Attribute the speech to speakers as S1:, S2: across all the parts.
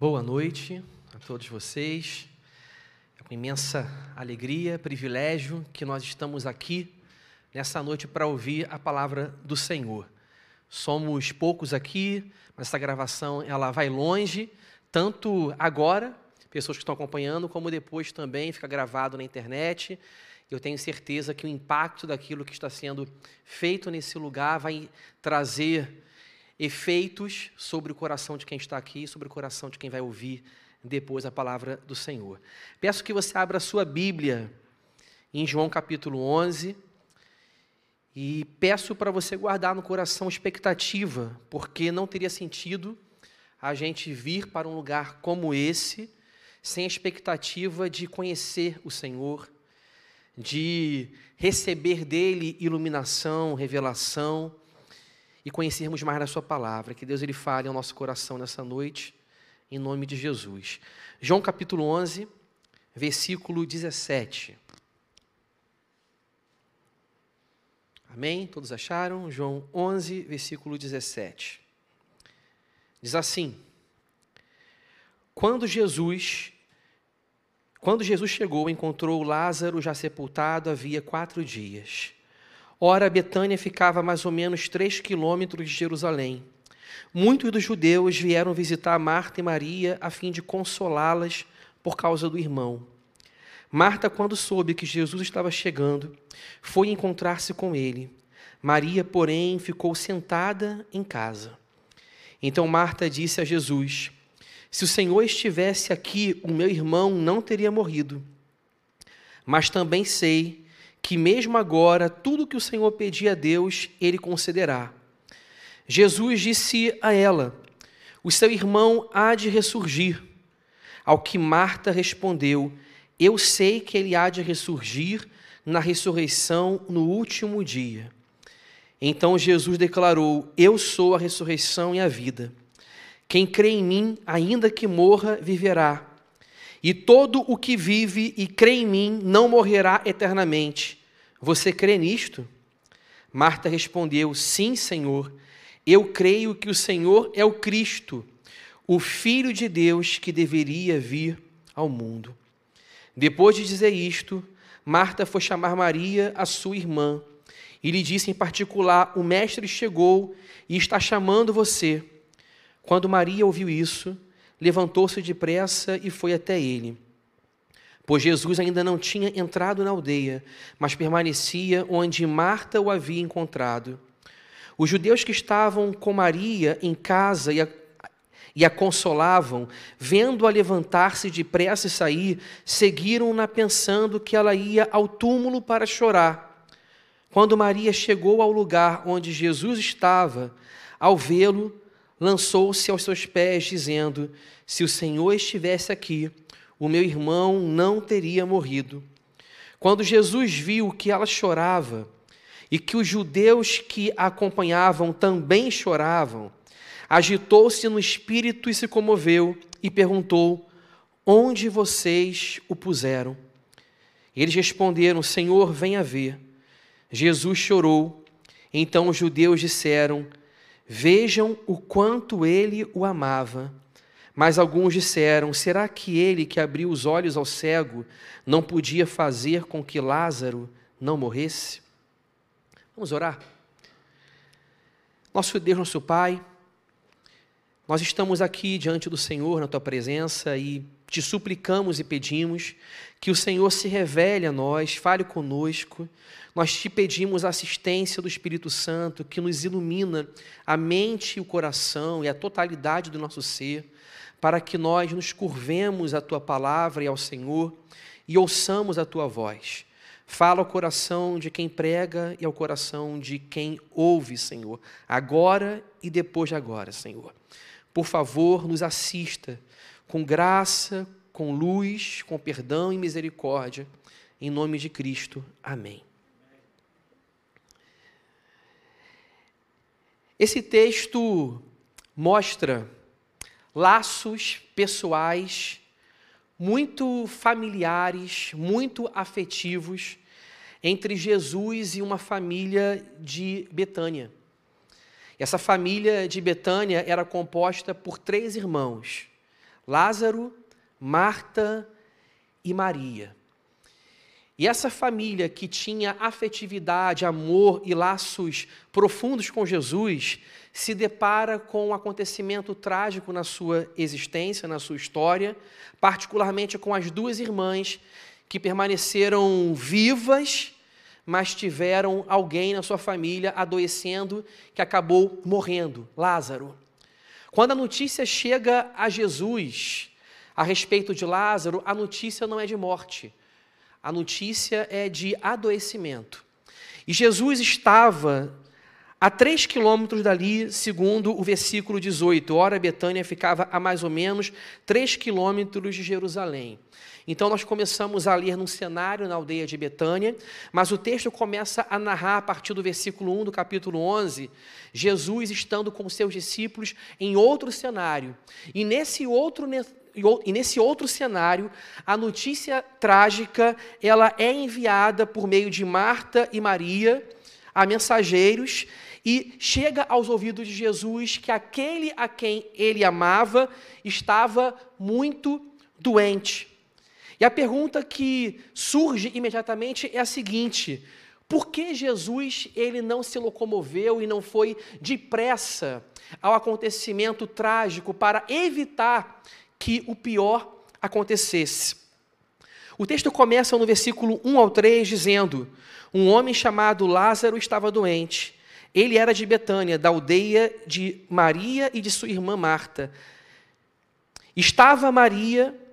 S1: Boa noite a todos vocês. É com imensa alegria, privilégio que nós estamos aqui nessa noite para ouvir a palavra do Senhor. Somos poucos aqui, mas essa gravação ela vai longe, tanto agora, pessoas que estão acompanhando, como depois também fica gravado na internet. Eu tenho certeza que o impacto daquilo que está sendo feito nesse lugar vai trazer efeitos sobre o coração de quem está aqui, sobre o coração de quem vai ouvir depois a palavra do Senhor. Peço que você abra a sua Bíblia em João capítulo 11 e peço para você guardar no coração expectativa, porque não teria sentido a gente vir para um lugar como esse sem a expectativa de conhecer o Senhor, de receber dele iluminação, revelação, e conhecermos mais da Sua palavra. Que Deus ele fale ao nosso coração nessa noite, em nome de Jesus. João capítulo 11, versículo 17. Amém? Todos acharam? João 11, versículo 17. Diz assim: Quando Jesus quando Jesus chegou, encontrou Lázaro já sepultado havia quatro dias. Ora, Betânia ficava a mais ou menos três quilômetros de Jerusalém. Muitos dos judeus vieram visitar Marta e Maria a fim de consolá-las por causa do irmão. Marta, quando soube que Jesus estava chegando, foi encontrar-se com ele. Maria, porém, ficou sentada em casa. Então Marta disse a Jesus: Se o Senhor estivesse aqui, o meu irmão não teria morrido. Mas também sei que mesmo agora tudo que o Senhor pedir a Deus, ele concederá. Jesus disse a ela: O seu irmão há de ressurgir. Ao que Marta respondeu: Eu sei que ele há de ressurgir na ressurreição no último dia. Então Jesus declarou: Eu sou a ressurreição e a vida. Quem crê em mim, ainda que morra, viverá. E todo o que vive e crê em mim não morrerá eternamente. Você crê nisto? Marta respondeu: Sim, Senhor. Eu creio que o Senhor é o Cristo, o Filho de Deus que deveria vir ao mundo. Depois de dizer isto, Marta foi chamar Maria, a sua irmã, e lhe disse em particular: O Mestre chegou e está chamando você. Quando Maria ouviu isso, levantou-se depressa e foi até ele. Pois Jesus ainda não tinha entrado na aldeia, mas permanecia onde Marta o havia encontrado. Os judeus que estavam com Maria em casa e a, e a consolavam, vendo-a levantar-se depressa e sair, seguiram-na pensando que ela ia ao túmulo para chorar. Quando Maria chegou ao lugar onde Jesus estava, ao vê-lo, lançou-se aos seus pés, dizendo: Se o Senhor estivesse aqui, o meu irmão não teria morrido. Quando Jesus viu que ela chorava e que os judeus que a acompanhavam também choravam, agitou-se no espírito e se comoveu e perguntou: Onde vocês o puseram? Eles responderam: Senhor, venha ver. Jesus chorou. Então os judeus disseram: Vejam o quanto ele o amava. Mas alguns disseram: será que ele que abriu os olhos ao cego não podia fazer com que Lázaro não morresse? Vamos orar? Nosso Deus, nosso Pai, nós estamos aqui diante do Senhor, na tua presença, e te suplicamos e pedimos que o Senhor se revele a nós, fale conosco. Nós te pedimos a assistência do Espírito Santo, que nos ilumina a mente e o coração e a totalidade do nosso ser para que nós nos curvemos à tua palavra e ao Senhor e ouçamos a tua voz. Fala ao coração de quem prega e ao coração de quem ouve, Senhor, agora e depois de agora, Senhor. Por favor, nos assista com graça, com luz, com perdão e misericórdia, em nome de Cristo. Amém. Esse texto mostra laços pessoais muito familiares, muito afetivos entre Jesus e uma família de Betânia. Essa família de Betânia era composta por três irmãos: Lázaro, Marta e Maria. E essa família que tinha afetividade, amor e laços profundos com Jesus, se depara com um acontecimento trágico na sua existência, na sua história, particularmente com as duas irmãs que permaneceram vivas, mas tiveram alguém na sua família adoecendo que acabou morrendo, Lázaro. Quando a notícia chega a Jesus a respeito de Lázaro, a notícia não é de morte a notícia é de adoecimento. E Jesus estava a três quilômetros dali, segundo o versículo 18. Ora, Betânia ficava a mais ou menos três quilômetros de Jerusalém. Então, nós começamos a ler num cenário na aldeia de Betânia, mas o texto começa a narrar, a partir do versículo 1 do capítulo 11, Jesus estando com seus discípulos em outro cenário. E nesse outro e nesse outro cenário, a notícia trágica, ela é enviada por meio de Marta e Maria a mensageiros e chega aos ouvidos de Jesus que aquele a quem ele amava estava muito doente. E a pergunta que surge imediatamente é a seguinte: por que Jesus ele não se locomoveu e não foi depressa ao acontecimento trágico para evitar que o pior acontecesse. O texto começa no versículo 1 ao 3 dizendo: Um homem chamado Lázaro estava doente. Ele era de Betânia, da aldeia de Maria e de sua irmã Marta. Estava Maria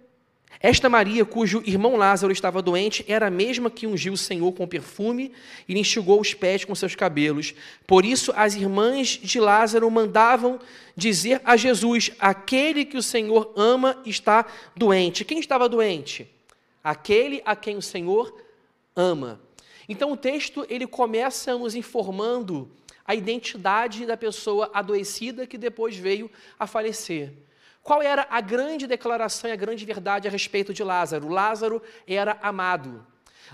S1: esta Maria, cujo irmão Lázaro estava doente, era a mesma que ungiu o Senhor com perfume e lhe enxugou os pés com seus cabelos. Por isso, as irmãs de Lázaro mandavam dizer a Jesus: Aquele que o Senhor ama está doente. Quem estava doente? Aquele a quem o Senhor ama. Então o texto ele começa nos informando a identidade da pessoa adoecida que depois veio a falecer. Qual era a grande declaração e a grande verdade a respeito de Lázaro? Lázaro era amado.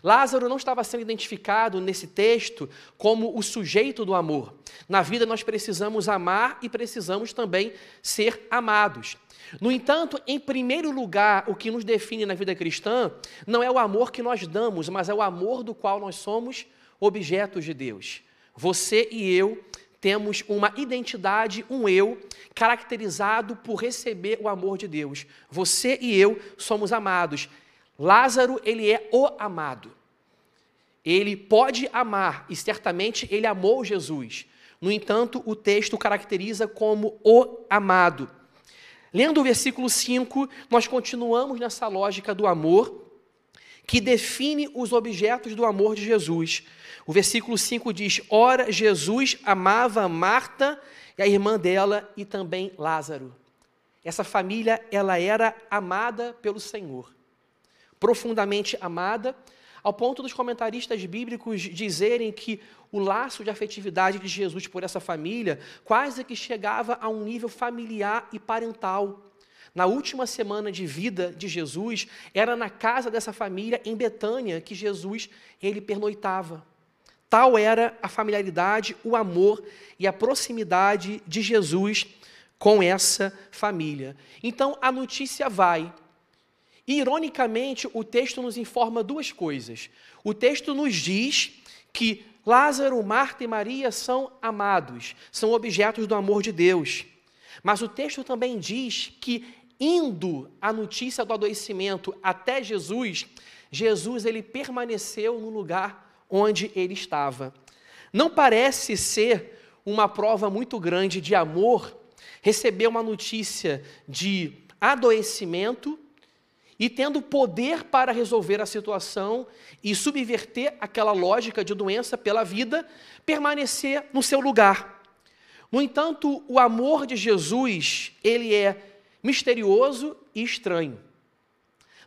S1: Lázaro não estava sendo identificado nesse texto como o sujeito do amor. Na vida nós precisamos amar e precisamos também ser amados. No entanto, em primeiro lugar, o que nos define na vida cristã não é o amor que nós damos, mas é o amor do qual nós somos objetos de Deus. Você e eu temos uma identidade, um eu, caracterizado por receber o amor de Deus. Você e eu somos amados. Lázaro, ele é o amado. Ele pode amar e certamente ele amou Jesus. No entanto, o texto caracteriza como o amado. Lendo o versículo 5, nós continuamos nessa lógica do amor que define os objetos do amor de Jesus. O versículo 5 diz: Ora, Jesus amava Marta e a irmã dela e também Lázaro. Essa família, ela era amada pelo Senhor, profundamente amada, ao ponto dos comentaristas bíblicos dizerem que o laço de afetividade de Jesus por essa família quase que chegava a um nível familiar e parental. Na última semana de vida de Jesus, era na casa dessa família em Betânia que Jesus ele pernoitava. Tal era a familiaridade, o amor e a proximidade de Jesus com essa família. Então a notícia vai. E, ironicamente, o texto nos informa duas coisas. O texto nos diz que Lázaro, Marta e Maria são amados, são objetos do amor de Deus. Mas o texto também diz que, indo a notícia do adoecimento até Jesus, Jesus ele permaneceu no lugar onde ele estava. Não parece ser uma prova muito grande de amor receber uma notícia de adoecimento e tendo poder para resolver a situação e subverter aquela lógica de doença pela vida, permanecer no seu lugar. No entanto, o amor de Jesus, ele é misterioso e estranho.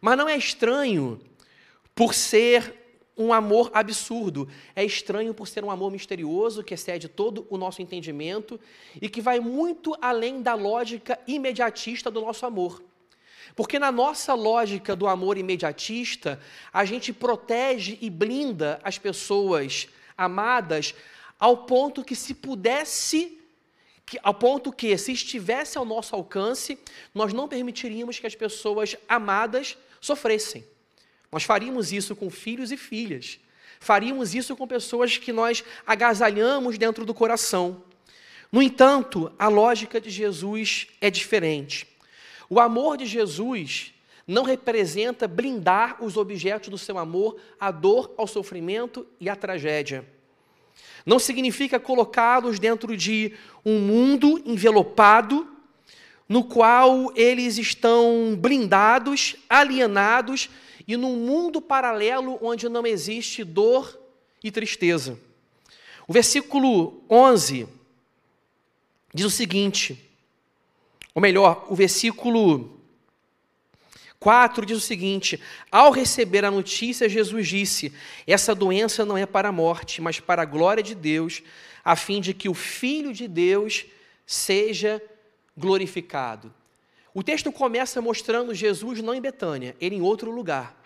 S1: Mas não é estranho por ser um amor absurdo. É estranho por ser um amor misterioso que excede todo o nosso entendimento e que vai muito além da lógica imediatista do nosso amor. Porque na nossa lógica do amor imediatista, a gente protege e blinda as pessoas amadas ao ponto que se pudesse que, ao ponto que, se estivesse ao nosso alcance, nós não permitiríamos que as pessoas amadas sofressem. Nós faríamos isso com filhos e filhas. Faríamos isso com pessoas que nós agasalhamos dentro do coração. No entanto, a lógica de Jesus é diferente. O amor de Jesus não representa blindar os objetos do seu amor à dor, ao sofrimento e à tragédia. Não significa colocá-los dentro de um mundo envelopado, no qual eles estão blindados, alienados e num mundo paralelo onde não existe dor e tristeza. O versículo 11 diz o seguinte, ou melhor, o versículo 4 diz o seguinte: Ao receber a notícia, Jesus disse: Essa doença não é para a morte, mas para a glória de Deus, a fim de que o Filho de Deus seja glorificado. O texto começa mostrando Jesus não em Betânia, ele em outro lugar.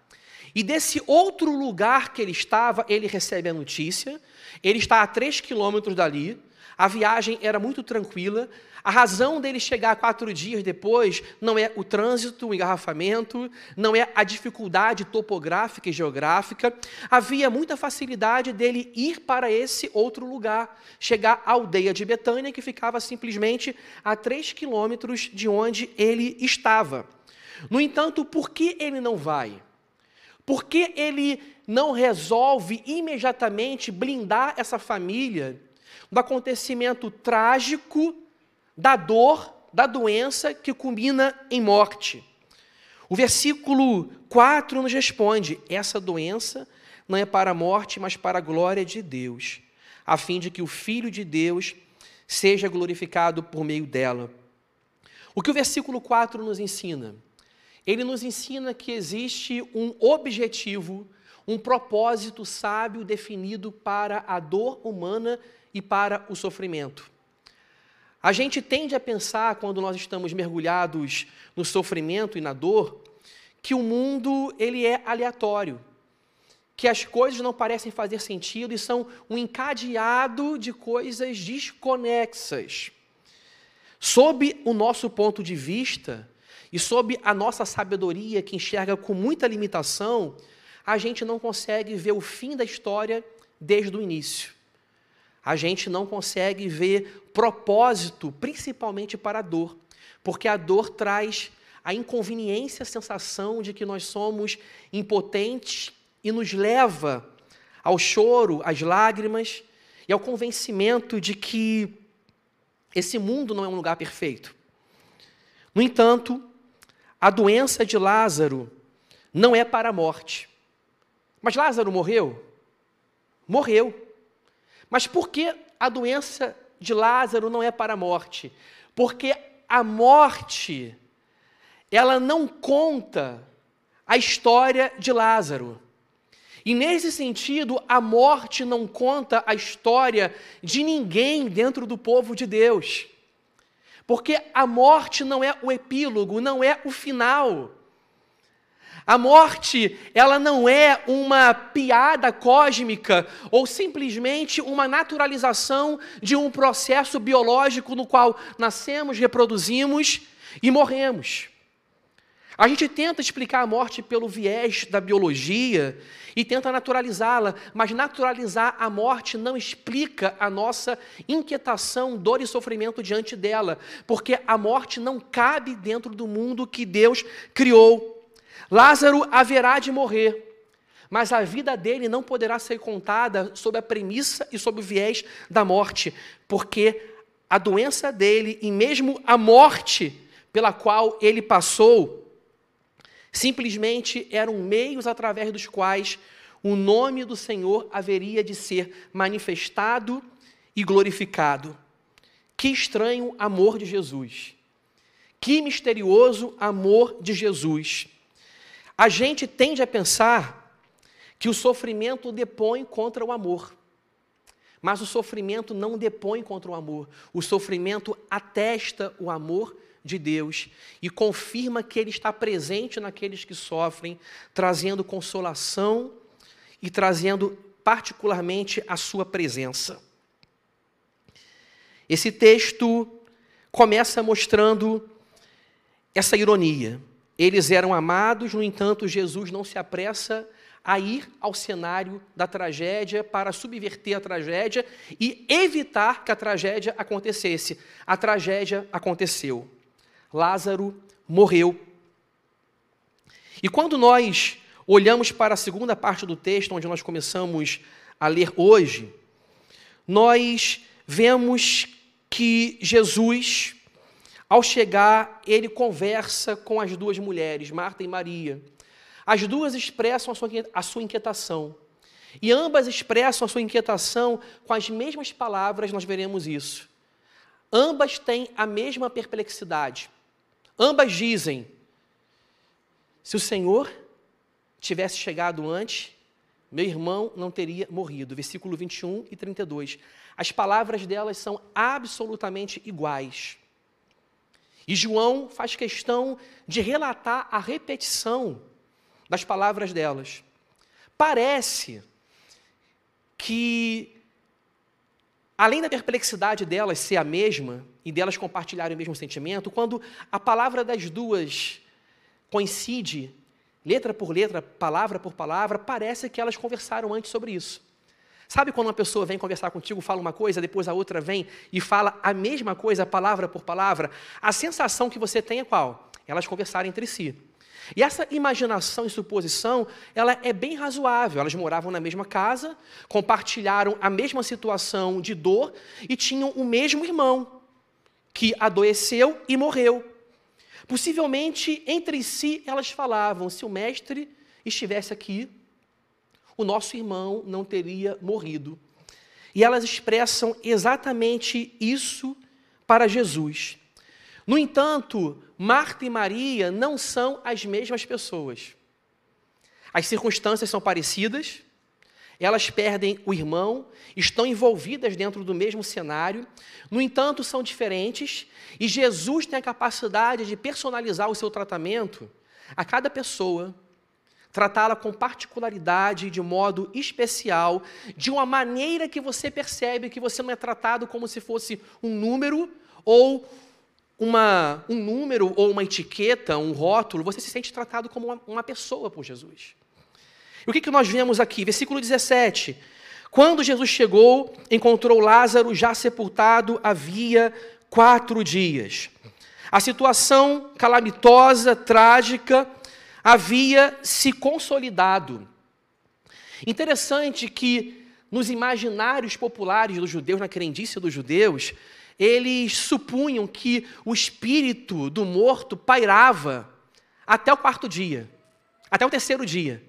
S1: E desse outro lugar que ele estava, ele recebe a notícia. Ele está a três quilômetros dali. A viagem era muito tranquila. A razão dele chegar quatro dias depois não é o trânsito, o engarrafamento, não é a dificuldade topográfica e geográfica. Havia muita facilidade dele ir para esse outro lugar, chegar à aldeia de Betânia, que ficava simplesmente a três quilômetros de onde ele estava. No entanto, por que ele não vai? Por que ele não resolve imediatamente blindar essa família do acontecimento trágico da dor, da doença que culmina em morte. O versículo 4 nos responde: essa doença não é para a morte, mas para a glória de Deus, a fim de que o Filho de Deus seja glorificado por meio dela. O que o versículo 4 nos ensina? Ele nos ensina que existe um objetivo, um propósito sábio definido para a dor humana e para o sofrimento. A gente tende a pensar, quando nós estamos mergulhados no sofrimento e na dor, que o mundo ele é aleatório, que as coisas não parecem fazer sentido e são um encadeado de coisas desconexas. Sob o nosso ponto de vista e sob a nossa sabedoria, que enxerga com muita limitação, a gente não consegue ver o fim da história desde o início a gente não consegue ver propósito, principalmente para a dor, porque a dor traz a inconveniência, a sensação de que nós somos impotentes e nos leva ao choro, às lágrimas e ao convencimento de que esse mundo não é um lugar perfeito. No entanto, a doença de Lázaro não é para a morte. Mas Lázaro morreu? Morreu. Mas por que a doença de Lázaro não é para a morte? Porque a morte, ela não conta a história de Lázaro. E nesse sentido, a morte não conta a história de ninguém dentro do povo de Deus. Porque a morte não é o epílogo, não é o final. A morte, ela não é uma piada cósmica ou simplesmente uma naturalização de um processo biológico no qual nascemos, reproduzimos e morremos. A gente tenta explicar a morte pelo viés da biologia e tenta naturalizá-la, mas naturalizar a morte não explica a nossa inquietação, dor e sofrimento diante dela, porque a morte não cabe dentro do mundo que Deus criou. Lázaro haverá de morrer, mas a vida dele não poderá ser contada sob a premissa e sob o viés da morte, porque a doença dele e mesmo a morte pela qual ele passou simplesmente eram meios através dos quais o nome do Senhor haveria de ser manifestado e glorificado. Que estranho amor de Jesus. Que misterioso amor de Jesus. A gente tende a pensar que o sofrimento depõe contra o amor. Mas o sofrimento não depõe contra o amor. O sofrimento atesta o amor de Deus e confirma que Ele está presente naqueles que sofrem, trazendo consolação e trazendo particularmente a Sua presença. Esse texto começa mostrando essa ironia. Eles eram amados, no entanto, Jesus não se apressa a ir ao cenário da tragédia para subverter a tragédia e evitar que a tragédia acontecesse. A tragédia aconteceu. Lázaro morreu. E quando nós olhamos para a segunda parte do texto, onde nós começamos a ler hoje, nós vemos que Jesus, ao chegar, ele conversa com as duas mulheres, Marta e Maria. As duas expressam a sua, inquietação. E ambas expressam a sua inquietação com as mesmas palavras, nós veremos isso. Ambas têm a mesma perplexidade. Ambas dizem: se o Senhor tivesse chegado antes, meu irmão não teria morrido. Versículo 21 e 32. As palavras delas são absolutamente iguais. E João faz questão de relatar a repetição das palavras delas. Parece que, além da perplexidade delas ser a mesma e delas compartilharem o mesmo sentimento, quando a palavra das duas coincide, letra por letra, palavra por palavra, parece que elas conversaram antes sobre isso. Sabe quando uma pessoa vem conversar contigo, fala uma coisa, depois a outra vem e fala a mesma coisa, palavra por palavra? A sensação que você tem é qual? Elas conversaram entre si. E essa imaginação e suposição, ela é bem razoável. Elas moravam na mesma casa, compartilharam a mesma situação de dor e tinham o mesmo irmão, que adoeceu e morreu. Possivelmente, entre si, elas falavam: se o mestre estivesse aqui, o nosso irmão não teria morrido. E elas expressam exatamente isso para Jesus. No entanto, Marta e Maria não são as mesmas pessoas. As circunstâncias são parecidas, elas perdem o irmão, estão envolvidas dentro do mesmo cenário, no entanto, são diferentes, e Jesus tem a capacidade de personalizar o seu tratamento a cada pessoa, tratá-la com particularidade, de modo especial, de uma maneira que você percebe que você não é tratado como se fosse um número ou uma, um número ou uma etiqueta, um rótulo, você se sente tratado como uma, uma pessoa por Jesus. E o que, que nós vemos aqui? Versículo 17. Quando Jesus chegou, encontrou Lázaro já sepultado havia quatro dias. A situação calamitosa, trágica, havia se consolidado. Interessante que nos imaginários populares dos judeus, na crendice dos judeus, eles supunham que o espírito do morto pairava até o quarto dia, até o terceiro dia.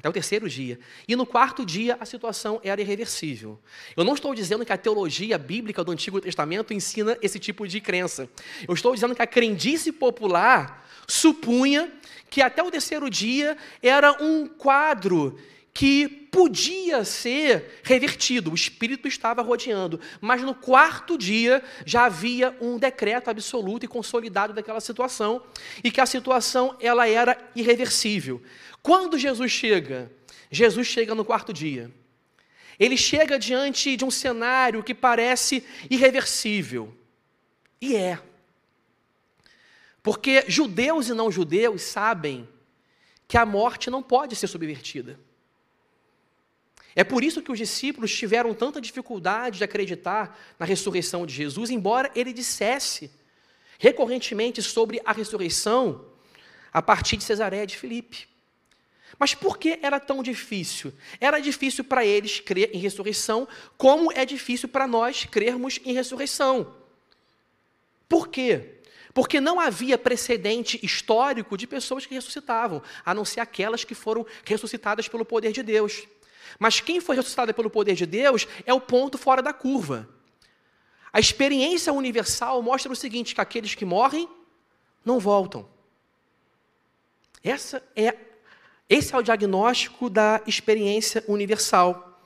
S1: Até o terceiro dia. E no quarto dia a situação era irreversível. Eu não estou dizendo que a teologia bíblica do Antigo Testamento ensina esse tipo de crença. Eu estou dizendo que a crendice popular supunha que até o terceiro dia era um quadro que podia ser revertido, o espírito estava rodeando, mas no quarto dia já havia um decreto absoluto e consolidado daquela situação e que a situação ela era irreversível. Quando Jesus chega, Jesus chega no quarto dia. Ele chega diante de um cenário que parece irreversível. E é. Porque judeus e não judeus sabem que a morte não pode ser subvertida. É por isso que os discípulos tiveram tanta dificuldade de acreditar na ressurreição de Jesus, embora ele dissesse recorrentemente sobre a ressurreição a partir de Cesareia de Filipe. Mas por que era tão difícil? Era difícil para eles crer em ressurreição, como é difícil para nós crermos em ressurreição. Por quê? Porque não havia precedente histórico de pessoas que ressuscitavam, a não ser aquelas que foram ressuscitadas pelo poder de Deus. Mas quem foi ressuscitado pelo poder de Deus é o ponto fora da curva. A experiência universal mostra o seguinte: que aqueles que morrem não voltam. Essa é, esse é o diagnóstico da experiência universal.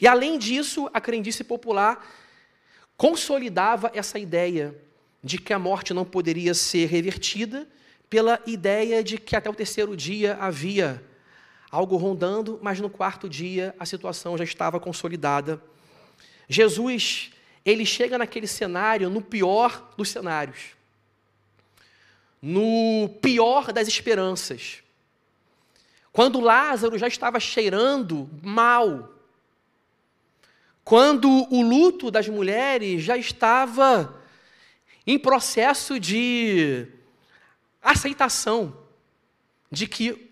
S1: E além disso, a crendice popular consolidava essa ideia de que a morte não poderia ser revertida pela ideia de que até o terceiro dia havia algo rondando, mas no quarto dia a situação já estava consolidada. Jesus ele chega naquele cenário no pior dos cenários, no pior das esperanças. Quando Lázaro já estava cheirando mal, quando o luto das mulheres já estava em processo de aceitação de que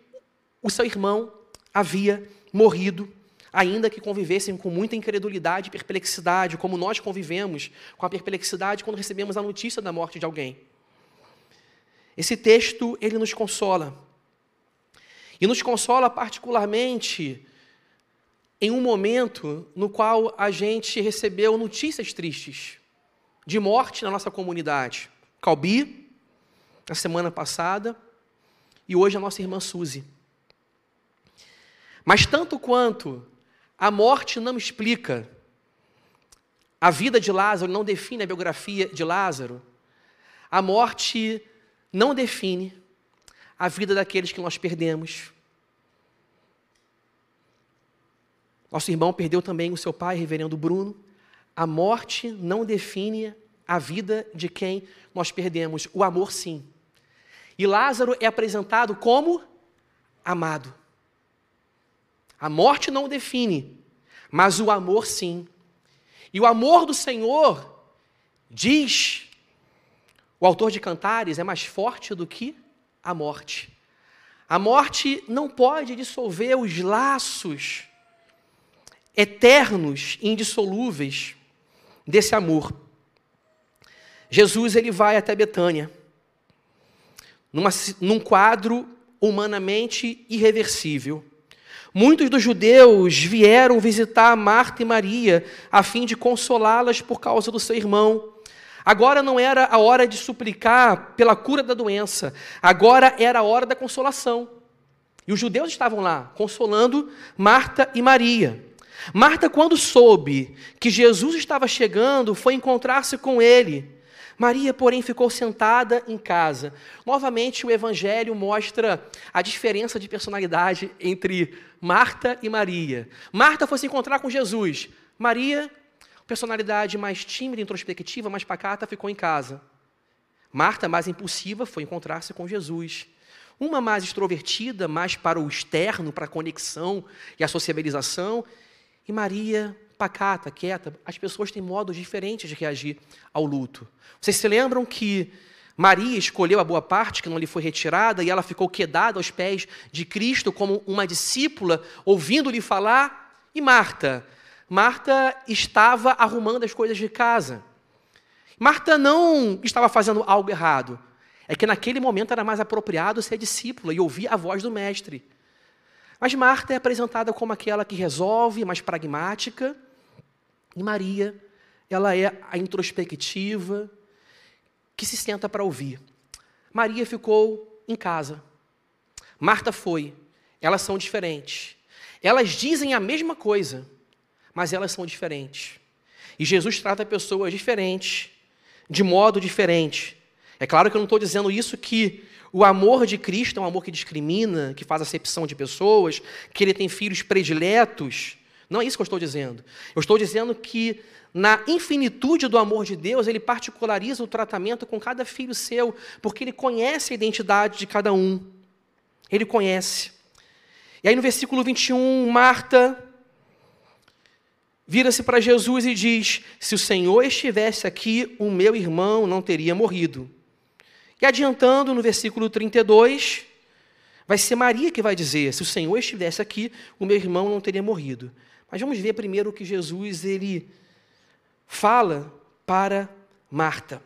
S1: o seu irmão havia morrido, ainda que convivessem com muita incredulidade e perplexidade, como nós convivemos com a perplexidade quando recebemos a notícia da morte de alguém. Esse texto, ele nos consola. E nos consola particularmente em um momento no qual a gente recebeu notícias tristes de morte na nossa comunidade. Calbi, na semana passada, e hoje a nossa irmã Suzy. Mas tanto quanto a morte não explica a vida de Lázaro, não define a biografia de Lázaro, a morte não define a vida daqueles que nós perdemos. Nosso irmão perdeu também o seu pai, reverendo Bruno. A morte não define a vida de quem nós perdemos, o amor sim. E Lázaro é apresentado como amado. A morte não define, mas o amor sim. E o amor do Senhor, diz o autor de Cantares, é mais forte do que a morte. A morte não pode dissolver os laços eternos indissolúveis desse amor. Jesus ele vai até Betânia, numa, num quadro humanamente irreversível. Muitos dos judeus vieram visitar Marta e Maria a fim de consolá-las por causa do seu irmão. Agora não era a hora de suplicar pela cura da doença, agora era a hora da consolação. E os judeus estavam lá, consolando Marta e Maria. Marta, quando soube que Jesus estava chegando, foi encontrar-se com ele. Maria, porém, ficou sentada em casa. Novamente, o Evangelho mostra a diferença de personalidade entre Marta e Maria. Marta foi se encontrar com Jesus. Maria personalidade mais tímida, introspectiva, mais pacata, ficou em casa. Marta, mais impulsiva, foi encontrar-se com Jesus. Uma mais extrovertida, mais para o externo, para a conexão e a sociabilização. E Maria, pacata, quieta. As pessoas têm modos diferentes de reagir ao luto. Vocês se lembram que Maria escolheu a boa parte que não lhe foi retirada e ela ficou quedada aos pés de Cristo como uma discípula, ouvindo-lhe falar? E Marta? Marta estava arrumando as coisas de casa. Marta não estava fazendo algo errado. É que naquele momento era mais apropriado ser discípula e ouvir a voz do mestre. Mas Marta é apresentada como aquela que resolve, mais pragmática. E Maria, ela é a introspectiva, que se senta para ouvir. Maria ficou em casa. Marta foi. Elas são diferentes. Elas dizem a mesma coisa, mas elas são diferentes. E Jesus trata pessoas diferentes, de modo diferente. É claro que eu não estou dizendo isso que o amor de Cristo é um amor que discrimina, que faz acepção de pessoas, que ele tem filhos prediletos. Não é isso que eu estou dizendo. Eu estou dizendo que na infinitude do amor de Deus, ele particulariza o tratamento com cada filho seu, porque ele conhece a identidade de cada um. Ele conhece. E aí no versículo 21, Marta vira-se para Jesus e diz: Se o Senhor estivesse aqui, o meu irmão não teria morrido. E adiantando no versículo 32, vai ser Maria que vai dizer: Se o Senhor estivesse aqui, o meu irmão não teria morrido. Mas vamos ver primeiro o que Jesus ele fala para Marta.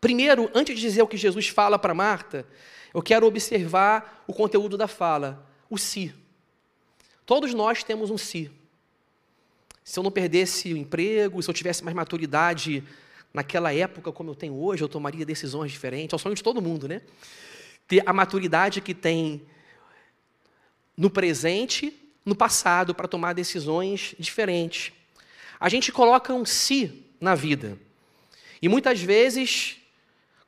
S1: Primeiro, antes de dizer o que Jesus fala para Marta, eu quero observar o conteúdo da fala, o si. Todos nós temos um si se eu não perdesse o emprego, se eu tivesse mais maturidade naquela época como eu tenho hoje, eu tomaria decisões diferentes. É o sonho de todo mundo, né? Ter a maturidade que tem no presente, no passado, para tomar decisões diferentes. A gente coloca um si na vida. E muitas vezes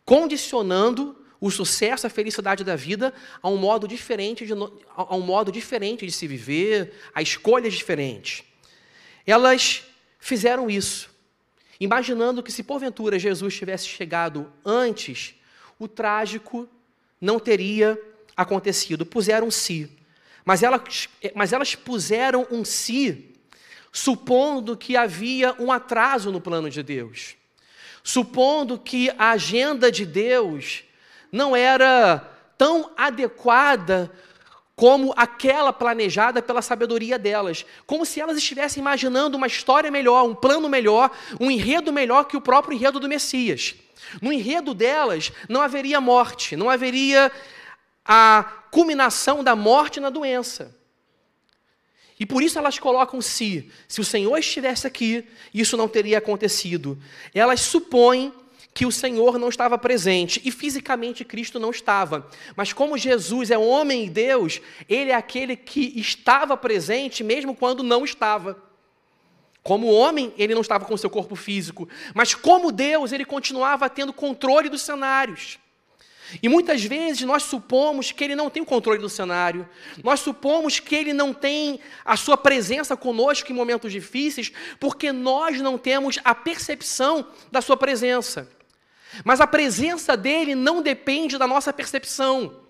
S1: condicionando o sucesso, a felicidade da vida a um modo diferente de, a um modo diferente de se viver, a escolhas diferentes. Elas fizeram isso. imaginando que se porventura Jesus tivesse chegado antes, o trágico não teria acontecido. Puseram um si. Mas elas, mas elas puseram um si, supondo que havia um atraso no plano de Deus. Supondo que a agenda de Deus não era tão adequada como aquela planejada pela sabedoria delas, como se elas estivessem imaginando uma história melhor, um plano melhor, um enredo melhor que o próprio enredo do Messias. No enredo delas não haveria morte, não haveria a culminação da morte na doença. E por isso elas colocam se, se o Senhor estivesse aqui, isso não teria acontecido. Elas supõem que o Senhor não estava presente e fisicamente Cristo não estava. Mas como Jesus é homem e Deus, ele é aquele que estava presente mesmo quando não estava. Como homem, ele não estava com seu corpo físico, mas como Deus, ele continuava tendo controle dos cenários. E muitas vezes nós supomos que ele não tem o controle do cenário, nós supomos que ele não tem a sua presença conosco em momentos difíceis, porque nós não temos a percepção da sua presença. Mas a presença dele não depende da nossa percepção.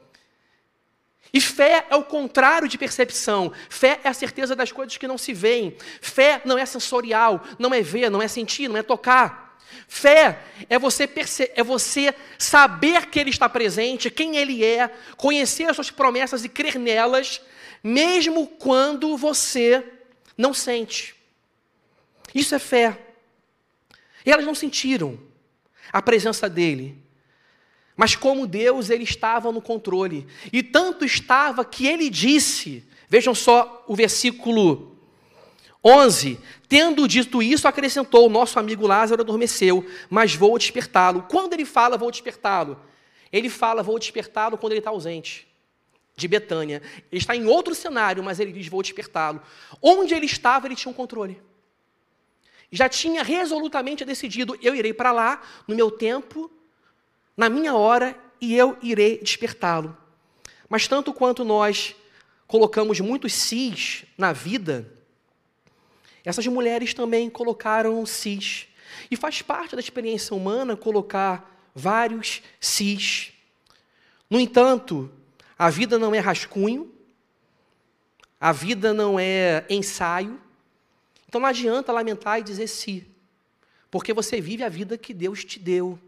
S1: E fé é o contrário de percepção. Fé é a certeza das coisas que não se veem. Fé não é sensorial, não é ver, não é sentir, não é tocar. Fé é você, é você saber que Ele está presente, quem Ele é, conhecer as suas promessas e crer nelas, mesmo quando você não sente. Isso é fé. E elas não sentiram a presença dele. Mas como Deus, ele estava no controle. E tanto estava que ele disse, vejam só o versículo 11: Tendo dito isso, acrescentou: Nosso amigo Lázaro adormeceu, mas vou despertá-lo. Quando ele fala, vou despertá-lo, ele fala, vou despertá-lo quando ele está ausente. De Betânia. Ele está em outro cenário, mas ele diz: Vou despertá-lo. Onde ele estava, ele tinha um controle já tinha resolutamente decidido: eu irei para lá, no meu tempo, na minha hora, e eu irei despertá-lo. Mas tanto quanto nós colocamos muitos cis na vida, essas mulheres também colocaram cis. E faz parte da experiência humana colocar vários cis. No entanto, a vida não é rascunho, a vida não é ensaio, então não adianta lamentar e dizer si, porque você vive a vida que Deus te deu.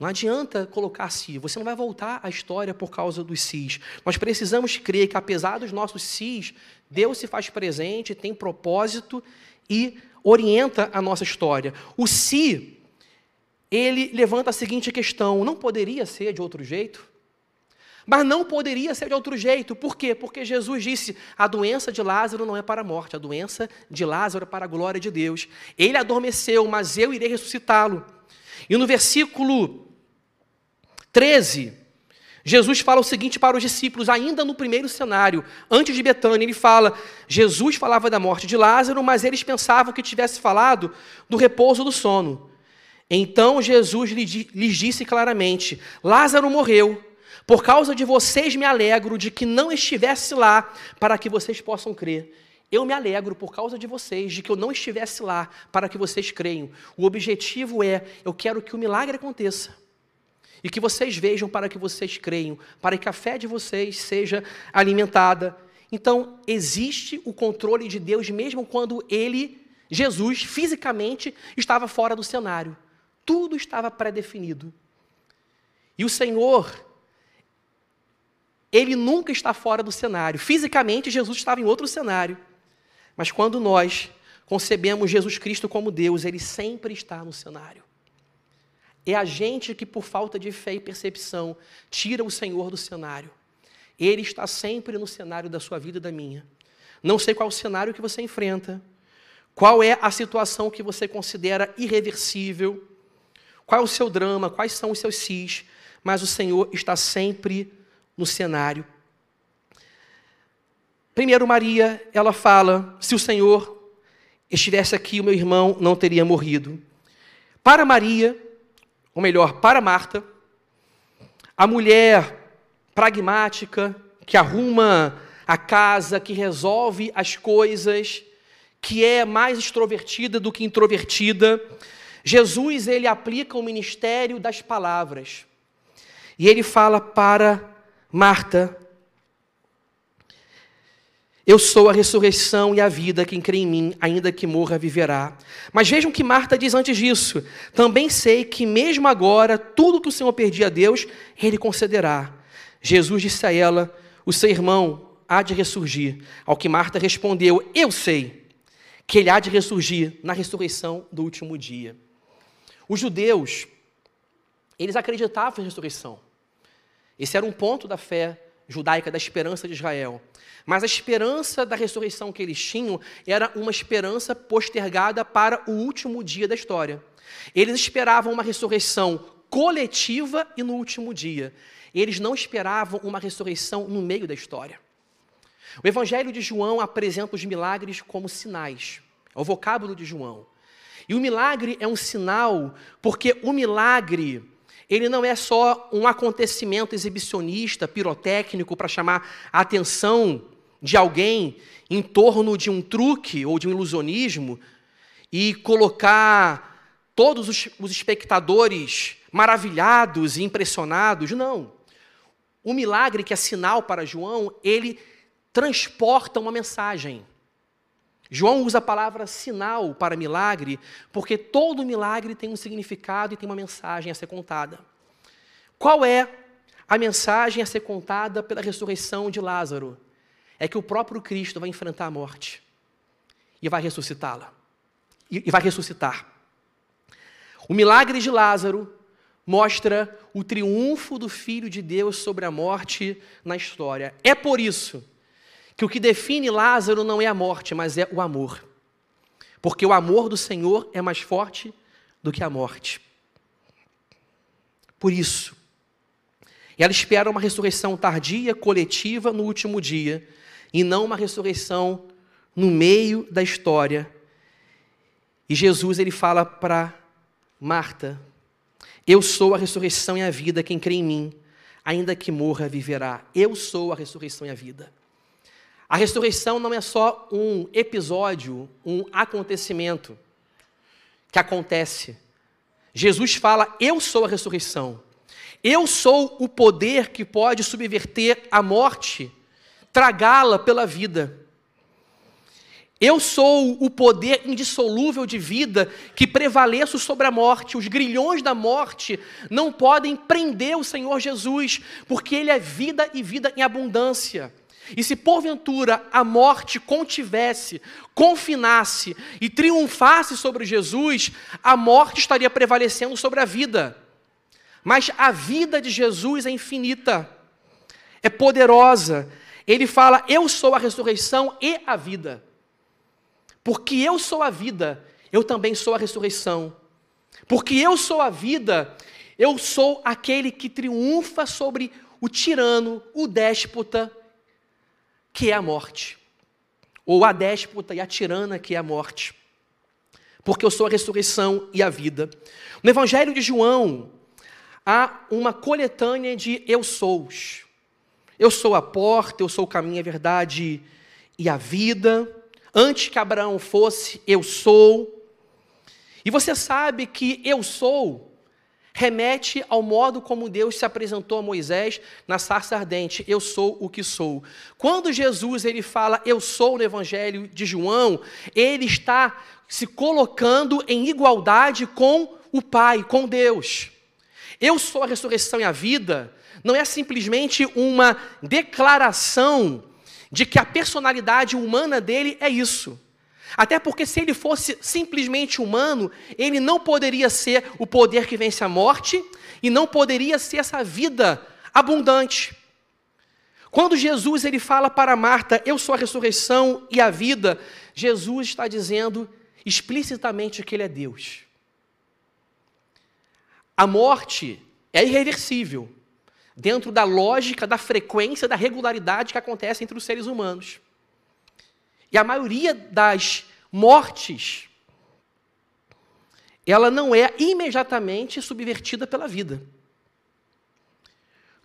S1: Não adianta colocar si, você não vai voltar à história por causa dos sis. Nós precisamos crer que, apesar dos nossos sis, Deus se faz presente, tem propósito e orienta a nossa história. O si, ele levanta a seguinte questão: não poderia ser de outro jeito? Mas não poderia ser de outro jeito. Por quê? Porque Jesus disse: a doença de Lázaro não é para a morte, a doença de Lázaro é para a glória de Deus. Ele adormeceu, mas eu irei ressuscitá-lo. E no versículo 13, Jesus fala o seguinte para os discípulos, ainda no primeiro cenário, antes de Betânia, ele fala: Jesus falava da morte de Lázaro, mas eles pensavam que tivesse falado do repouso do sono. Então Jesus lhes disse claramente: Lázaro morreu por causa de vocês me alegro de que não estivesse lá, para que vocês possam crer. Eu me alegro por causa de vocês, de que eu não estivesse lá, para que vocês creiam. O objetivo é: eu quero que o milagre aconteça. E que vocês vejam para que vocês creiam, para que a fé de vocês seja alimentada. Então, existe o controle de Deus mesmo quando ele, Jesus, fisicamente estava fora do cenário. Tudo estava pré-definido. E o Senhor, ele nunca está fora do cenário. Fisicamente, Jesus estava em outro cenário. Mas quando nós concebemos Jesus Cristo como Deus, ele sempre está no cenário. É a gente que, por falta de fé e percepção, tira o Senhor do cenário. Ele está sempre no cenário da sua vida e da minha. Não sei qual cenário que você enfrenta, qual é a situação que você considera irreversível, qual é o seu drama, quais são os seus cis, mas o Senhor está sempre no cenário. Primeiro, Maria, ela fala: se o Senhor estivesse aqui, o meu irmão não teria morrido. Para Maria, ou melhor, para Marta, a mulher pragmática, que arruma a casa, que resolve as coisas, que é mais extrovertida do que introvertida, Jesus ele aplica o ministério das palavras. E ele fala para Marta: Eu sou a ressurreição e a vida, quem crê em mim, ainda que morra, viverá. Mas vejam que Marta diz antes disso: Também sei que mesmo agora, tudo que o Senhor pedir a Deus, ele concederá. Jesus disse a ela: O seu irmão há de ressurgir. Ao que Marta respondeu: Eu sei que ele há de ressurgir na ressurreição do último dia. Os judeus, eles acreditavam na ressurreição. Esse era um ponto da fé judaica, da esperança de Israel. Mas a esperança da ressurreição que eles tinham era uma esperança postergada para o último dia da história. Eles esperavam uma ressurreição coletiva e no último dia. Eles não esperavam uma ressurreição no meio da história. O Evangelho de João apresenta os milagres como sinais. É o vocábulo de João. E o milagre é um sinal, porque o milagre, ele não é só um acontecimento exibicionista, pirotécnico, para chamar a atenção de alguém em torno de um truque ou de um ilusionismo e colocar todos os, os espectadores maravilhados e impressionados. Não. O milagre, que é sinal para João, ele transporta uma mensagem. João usa a palavra sinal para milagre, porque todo milagre tem um significado e tem uma mensagem a ser contada. Qual é a mensagem a ser contada pela ressurreição de Lázaro? É que o próprio Cristo vai enfrentar a morte e vai ressuscitá-la. E vai ressuscitar. O milagre de Lázaro mostra o triunfo do Filho de Deus sobre a morte na história. É por isso que o que define Lázaro não é a morte, mas é o amor. Porque o amor do Senhor é mais forte do que a morte. Por isso, ela espera uma ressurreição tardia, coletiva, no último dia, e não uma ressurreição no meio da história. E Jesus ele fala para Marta: Eu sou a ressurreição e a vida, quem crê em mim, ainda que morra, viverá. Eu sou a ressurreição e a vida. A ressurreição não é só um episódio, um acontecimento que acontece. Jesus fala: Eu sou a ressurreição. Eu sou o poder que pode subverter a morte, tragá-la pela vida. Eu sou o poder indissolúvel de vida que prevaleço sobre a morte. Os grilhões da morte não podem prender o Senhor Jesus, porque Ele é vida e vida em abundância. E se porventura a morte contivesse, confinasse e triunfasse sobre Jesus, a morte estaria prevalecendo sobre a vida. Mas a vida de Jesus é infinita, é poderosa. Ele fala: Eu sou a ressurreição e a vida. Porque eu sou a vida, eu também sou a ressurreição. Porque eu sou a vida, eu sou aquele que triunfa sobre o tirano, o déspota que é a morte, ou a déspota e a tirana, que é a morte, porque eu sou a ressurreição e a vida. No Evangelho de João, há uma coletânea de eu sous. Eu sou a porta, eu sou o caminho, a verdade e a vida. Antes que Abraão fosse, eu sou. E você sabe que eu sou remete ao modo como Deus se apresentou a Moisés na sarça ardente, eu sou o que sou. Quando Jesus ele fala eu sou no evangelho de João, ele está se colocando em igualdade com o Pai, com Deus. Eu sou a ressurreição e a vida, não é simplesmente uma declaração de que a personalidade humana dele é isso. Até porque se ele fosse simplesmente humano, ele não poderia ser o poder que vence a morte e não poderia ser essa vida abundante. Quando Jesus ele fala para Marta, eu sou a ressurreição e a vida, Jesus está dizendo explicitamente que ele é Deus. A morte é irreversível, dentro da lógica, da frequência, da regularidade que acontece entre os seres humanos. E a maioria das mortes, ela não é imediatamente subvertida pela vida.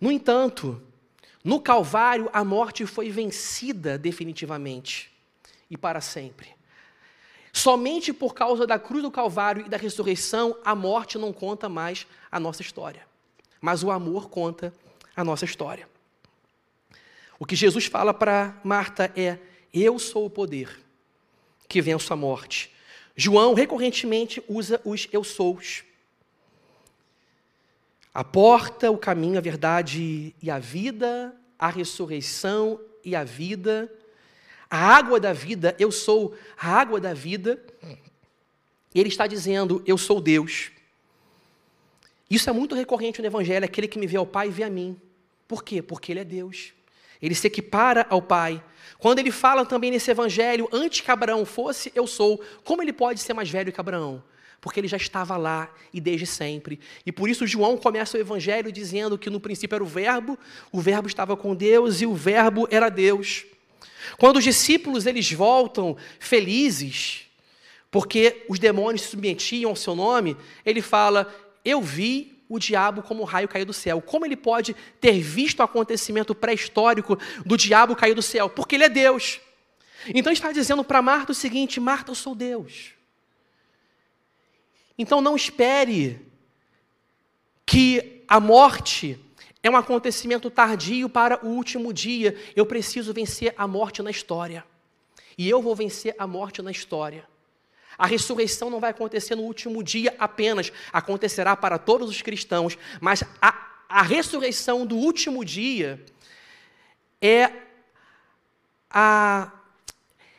S1: No entanto, no Calvário, a morte foi vencida definitivamente e para sempre. Somente por causa da cruz do Calvário e da ressurreição, a morte não conta mais a nossa história. Mas o amor conta a nossa história. O que Jesus fala para Marta é: Eu sou o poder que venço a morte. João recorrentemente usa os eu sous. A porta, o caminho, a verdade e a vida, a ressurreição e a vida a água da vida, eu sou a água da vida. Ele está dizendo, eu sou Deus. Isso é muito recorrente no Evangelho, aquele que me vê ao Pai vê a mim. Por quê? Porque Ele é Deus. Ele se equipara ao Pai. Quando ele fala também nesse Evangelho, antes que Abraão fosse, eu sou, como ele pode ser mais velho que Abraão? Porque ele já estava lá e desde sempre. E por isso João começa o Evangelho dizendo que no princípio era o Verbo, o Verbo estava com Deus e o Verbo era Deus. Quando os discípulos eles voltam felizes, porque os demônios se submetiam ao seu nome, ele fala: Eu vi o diabo como um raio cair do céu. Como ele pode ter visto o acontecimento pré-histórico do diabo cair do céu? Porque ele é Deus. Então está dizendo para Marta o seguinte: Marta, eu sou Deus. Então não espere que a morte é um acontecimento tardio para o último dia. Eu preciso vencer a morte na história. E eu vou vencer a morte na história. A ressurreição não vai acontecer no último dia apenas, acontecerá para todos os cristãos, mas a, a ressurreição do último dia é a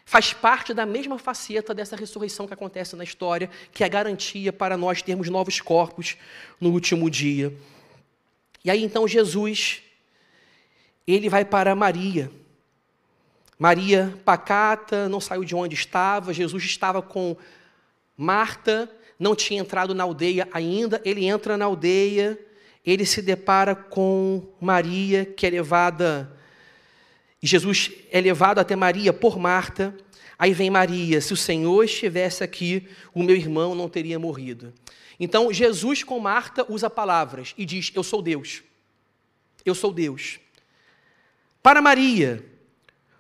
S1: faz parte da mesma faceta dessa ressurreição que acontece na história, que é a garantia para nós termos novos corpos no último dia. E aí então Jesus, ele vai para Maria. Maria pacata, não saiu de onde estava, Jesus estava com Marta, não tinha entrado na aldeia ainda, ele entra na aldeia, ele se depara com Maria, que é levada, e Jesus é levado até Maria por Marta. Aí vem Maria, se o Senhor estivesse aqui, o meu irmão não teria morrido. Então, Jesus com Marta usa palavras e diz: Eu sou Deus. Eu sou Deus. Para Maria,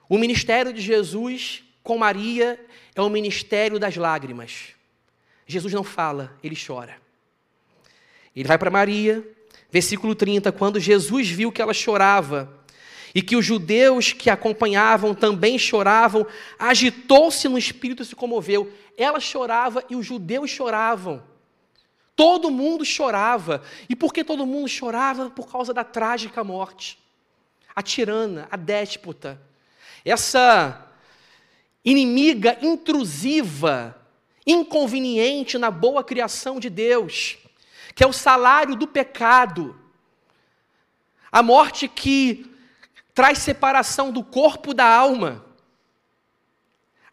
S1: o ministério de Jesus com Maria é o ministério das lágrimas. Jesus não fala, ele chora. Ele vai para Maria, versículo 30, quando Jesus viu que ela chorava e que os judeus que acompanhavam também choravam, agitou-se no espírito e se comoveu. Ela chorava e os judeus choravam. Todo mundo chorava. E por que todo mundo chorava? Por causa da trágica morte. A tirana, a déspota, essa inimiga intrusiva, inconveniente na boa criação de Deus, que é o salário do pecado. A morte que traz separação do corpo da alma.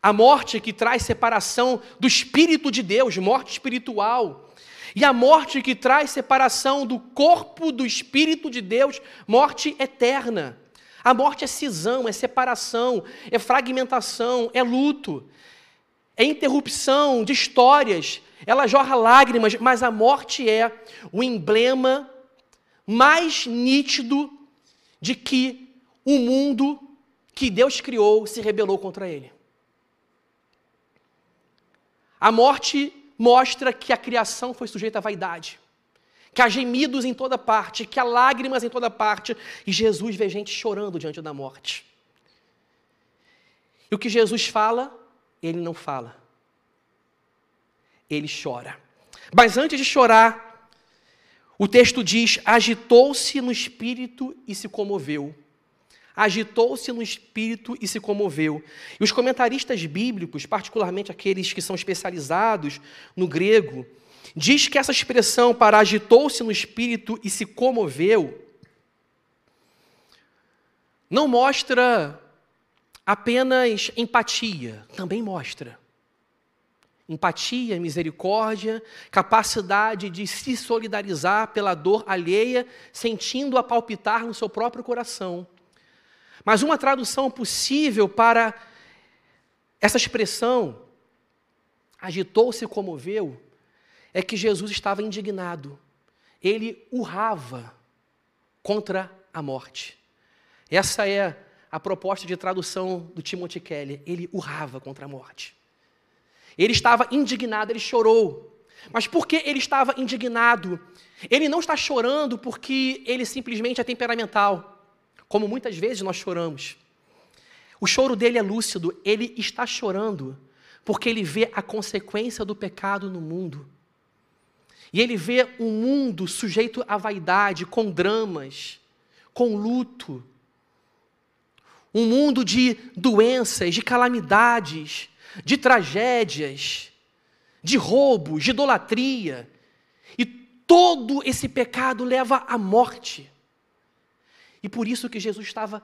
S1: A morte que traz separação do espírito de Deus, morte espiritual. E a morte que traz separação do corpo do Espírito de Deus, morte eterna. A morte é cisão, é separação, é fragmentação, é luto, é interrupção de histórias. Ela jorra lágrimas, mas a morte é o emblema mais nítido de que o mundo que Deus criou se rebelou contra ele. A morte mostra que a criação foi sujeita à vaidade, que há gemidos em toda parte, que há lágrimas em toda parte, e Jesus vê gente chorando diante da morte. E o que Jesus fala, ele não fala. Ele chora. Mas antes de chorar, o texto diz: agitou-se no espírito e se comoveu agitou-se no espírito e se comoveu. E os comentaristas bíblicos, particularmente aqueles que são especializados no grego, diz que essa expressão para agitou-se no espírito e se comoveu não mostra apenas empatia, também mostra empatia, misericórdia, capacidade de se solidarizar pela dor alheia, sentindo-a palpitar no seu próprio coração. Mas uma tradução possível para essa expressão, agitou-se comoveu, é que Jesus estava indignado. Ele urrava contra a morte. Essa é a proposta de tradução do Timothy Kelly. Ele urrava contra a morte. Ele estava indignado, ele chorou. Mas por que ele estava indignado? Ele não está chorando porque ele simplesmente é temperamental, como muitas vezes nós choramos. O choro dele é lúcido, ele está chorando porque ele vê a consequência do pecado no mundo. E ele vê um mundo sujeito à vaidade, com dramas, com luto. Um mundo de doenças, de calamidades, de tragédias, de roubos, de idolatria. E todo esse pecado leva à morte. E por isso que Jesus estava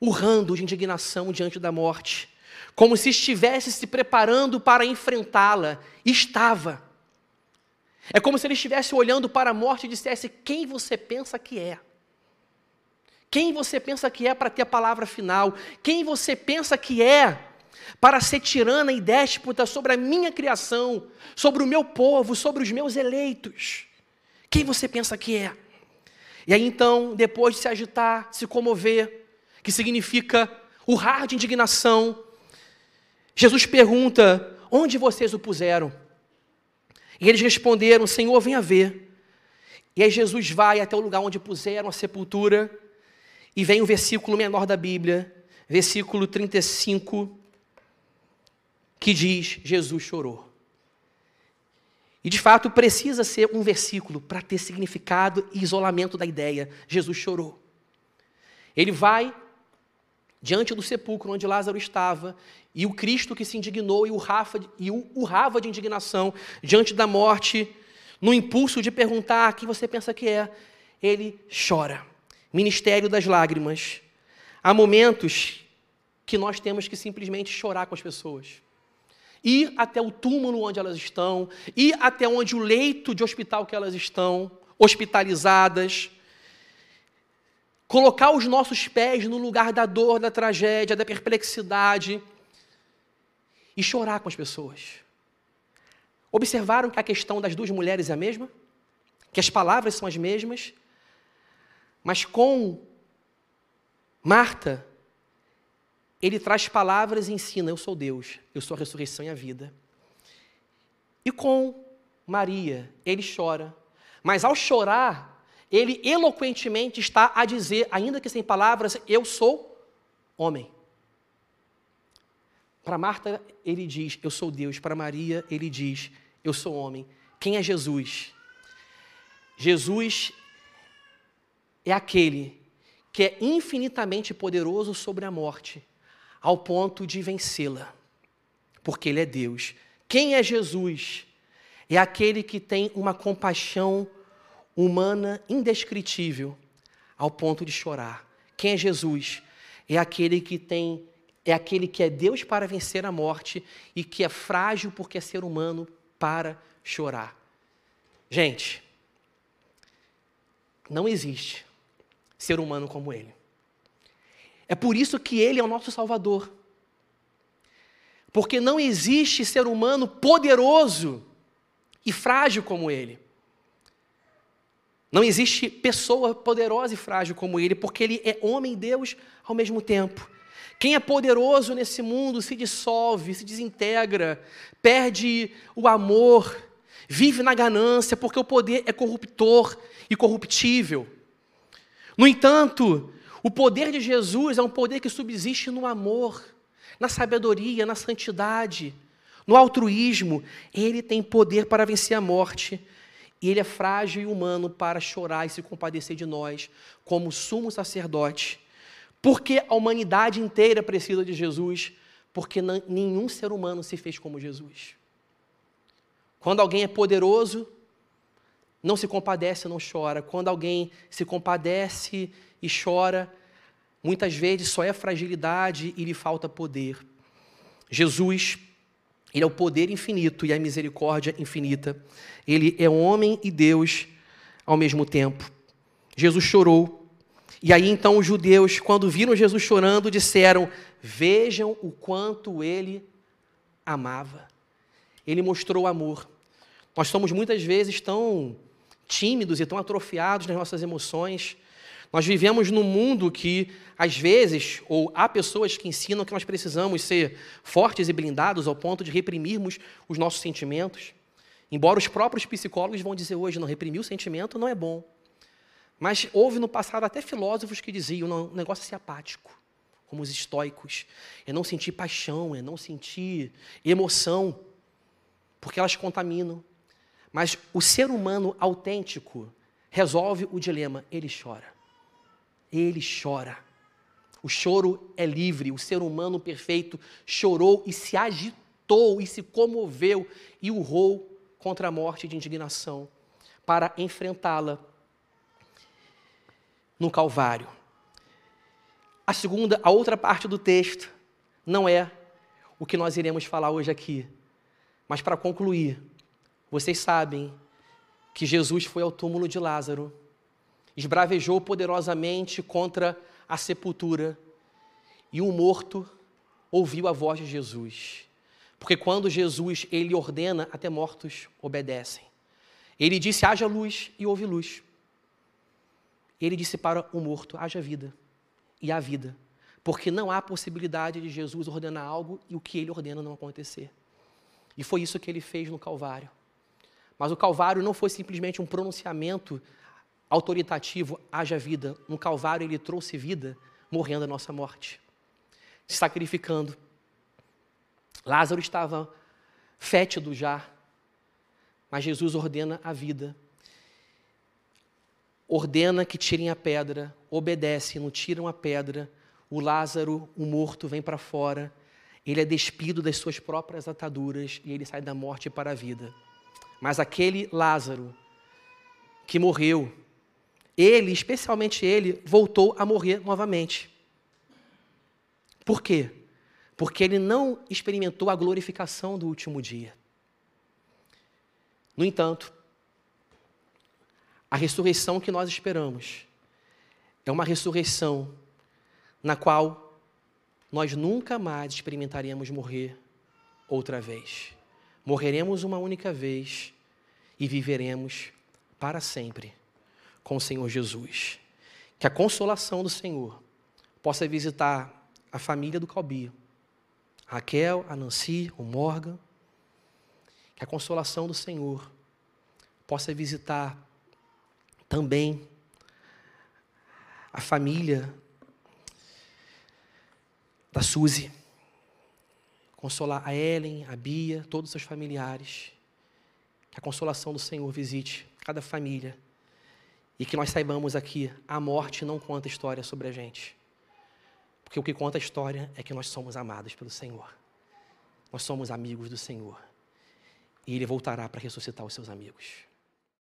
S1: urrando de indignação diante da morte, como se estivesse se preparando para enfrentá-la. Estava. É como se ele estivesse olhando para a morte e dissesse: Quem você pensa que é? Quem você pensa que é para ter a palavra final? Quem você pensa que é para ser tirana e déspota sobre a minha criação, sobre o meu povo, sobre os meus eleitos? Quem você pensa que é? E aí então, depois de se agitar, se comover, que significa urrar de indignação, Jesus pergunta: Onde vocês o puseram? E eles responderam: Senhor, venha ver. E aí Jesus vai até o lugar onde puseram a sepultura, e vem o versículo menor da Bíblia, versículo 35, que diz: Jesus chorou. E de fato precisa ser um versículo para ter significado e isolamento da ideia. Jesus chorou. Ele vai diante do sepulcro onde Lázaro estava, e o Cristo que se indignou e urrava, e urrava de indignação diante da morte, no impulso de perguntar quem você pensa que é, ele chora. Ministério das lágrimas. Há momentos que nós temos que simplesmente chorar com as pessoas. Ir até o túmulo onde elas estão, ir até onde o leito de hospital que elas estão, hospitalizadas, colocar os nossos pés no lugar da dor, da tragédia, da perplexidade e chorar com as pessoas. Observaram que a questão das duas mulheres é a mesma? Que as palavras são as mesmas? Mas com Marta, ele traz palavras e ensina: Eu sou Deus, eu sou a ressurreição e a vida. E com Maria, ele chora. Mas ao chorar, ele eloquentemente está a dizer, ainda que sem palavras, eu sou homem. Para Marta, ele diz, eu sou Deus. Para Maria, ele diz, eu sou homem. Quem é Jesus? Jesus é aquele que é infinitamente poderoso sobre a morte, ao ponto de vencê-la, porque ele é Deus. Quem é Jesus? É aquele que tem uma compaixão humana indescritível ao ponto de chorar. Quem é Jesus? É aquele que tem é aquele que é Deus para vencer a morte e que é frágil porque é ser humano para chorar. Gente, não existe ser humano como ele. É por isso que ele é o nosso Salvador. Porque não existe ser humano poderoso e frágil como ele. Não existe pessoa poderosa e frágil como ele, porque ele é homem e Deus ao mesmo tempo. Quem é poderoso nesse mundo se dissolve, se desintegra, perde o amor, vive na ganância, porque o poder é corruptor e corruptível. No entanto, o poder de Jesus é um poder que subsiste no amor, na sabedoria, na santidade, no altruísmo. Ele tem poder para vencer a morte e ele é frágil e humano para chorar e se compadecer de nós, como sumo sacerdote. Porque a humanidade inteira precisa de Jesus, porque nenhum ser humano se fez como Jesus. Quando alguém é poderoso, não se compadece, não chora. Quando alguém se compadece e chora, muitas vezes só é fragilidade e lhe falta poder. Jesus ele é o poder infinito e a misericórdia infinita. Ele é homem e Deus ao mesmo tempo. Jesus chorou. E aí então os judeus, quando viram Jesus chorando, disseram: Vejam o quanto ele amava. Ele mostrou amor. Nós somos muitas vezes tão tímidos e tão atrofiados nas nossas emoções. Nós vivemos num mundo que, às vezes, ou há pessoas que ensinam que nós precisamos ser fortes e blindados ao ponto de reprimirmos os nossos sentimentos. Embora os próprios psicólogos vão dizer hoje, não reprimir o sentimento não é bom. Mas houve no passado até filósofos que diziam, não, o negócio é ser apático, como os estoicos. É não sentir paixão, é não sentir emoção, porque elas contaminam. Mas o ser humano autêntico resolve o dilema, ele chora. Ele chora. O choro é livre, o ser humano perfeito chorou e se agitou e se comoveu e urrou contra a morte de indignação para enfrentá-la no Calvário. A segunda, a outra parte do texto não é o que nós iremos falar hoje aqui. Mas para concluir, vocês sabem que Jesus foi ao túmulo de Lázaro, esbravejou poderosamente contra a sepultura, e um morto ouviu a voz de Jesus. Porque quando Jesus ele ordena, até mortos obedecem. Ele disse: haja luz e houve luz. Ele disse para o morto: haja vida e há vida. Porque não há possibilidade de Jesus ordenar algo e o que ele ordena não acontecer. E foi isso que ele fez no Calvário. Mas o Calvário não foi simplesmente um pronunciamento autoritativo, haja vida. No Calvário ele trouxe vida, morrendo a nossa morte, se sacrificando Lázaro estava fétido já, mas Jesus ordena a vida. Ordena que tirem a pedra, obedece, não tiram a pedra. O Lázaro, o morto, vem para fora. Ele é despido das suas próprias ataduras e ele sai da morte para a vida. Mas aquele Lázaro que morreu, ele, especialmente ele, voltou a morrer novamente. Por quê? porque ele não experimentou a glorificação do último dia. No entanto, a ressurreição que nós esperamos é uma ressurreição na qual nós nunca mais experimentaremos morrer outra vez. Morreremos uma única vez e viveremos para sempre com o Senhor Jesus. Que a consolação do Senhor possa visitar a família do Calbio, Raquel, a Nancy, o Morgan. Que a consolação do Senhor possa visitar também a família da Suzy. Consolar a Ellen, a Bia, todos os seus familiares. Que a consolação do Senhor visite cada família. E que nós saibamos aqui, a morte não conta história sobre a gente. Porque o que conta a história é que nós somos amados pelo Senhor. Nós somos amigos do Senhor. E Ele voltará para ressuscitar os seus amigos.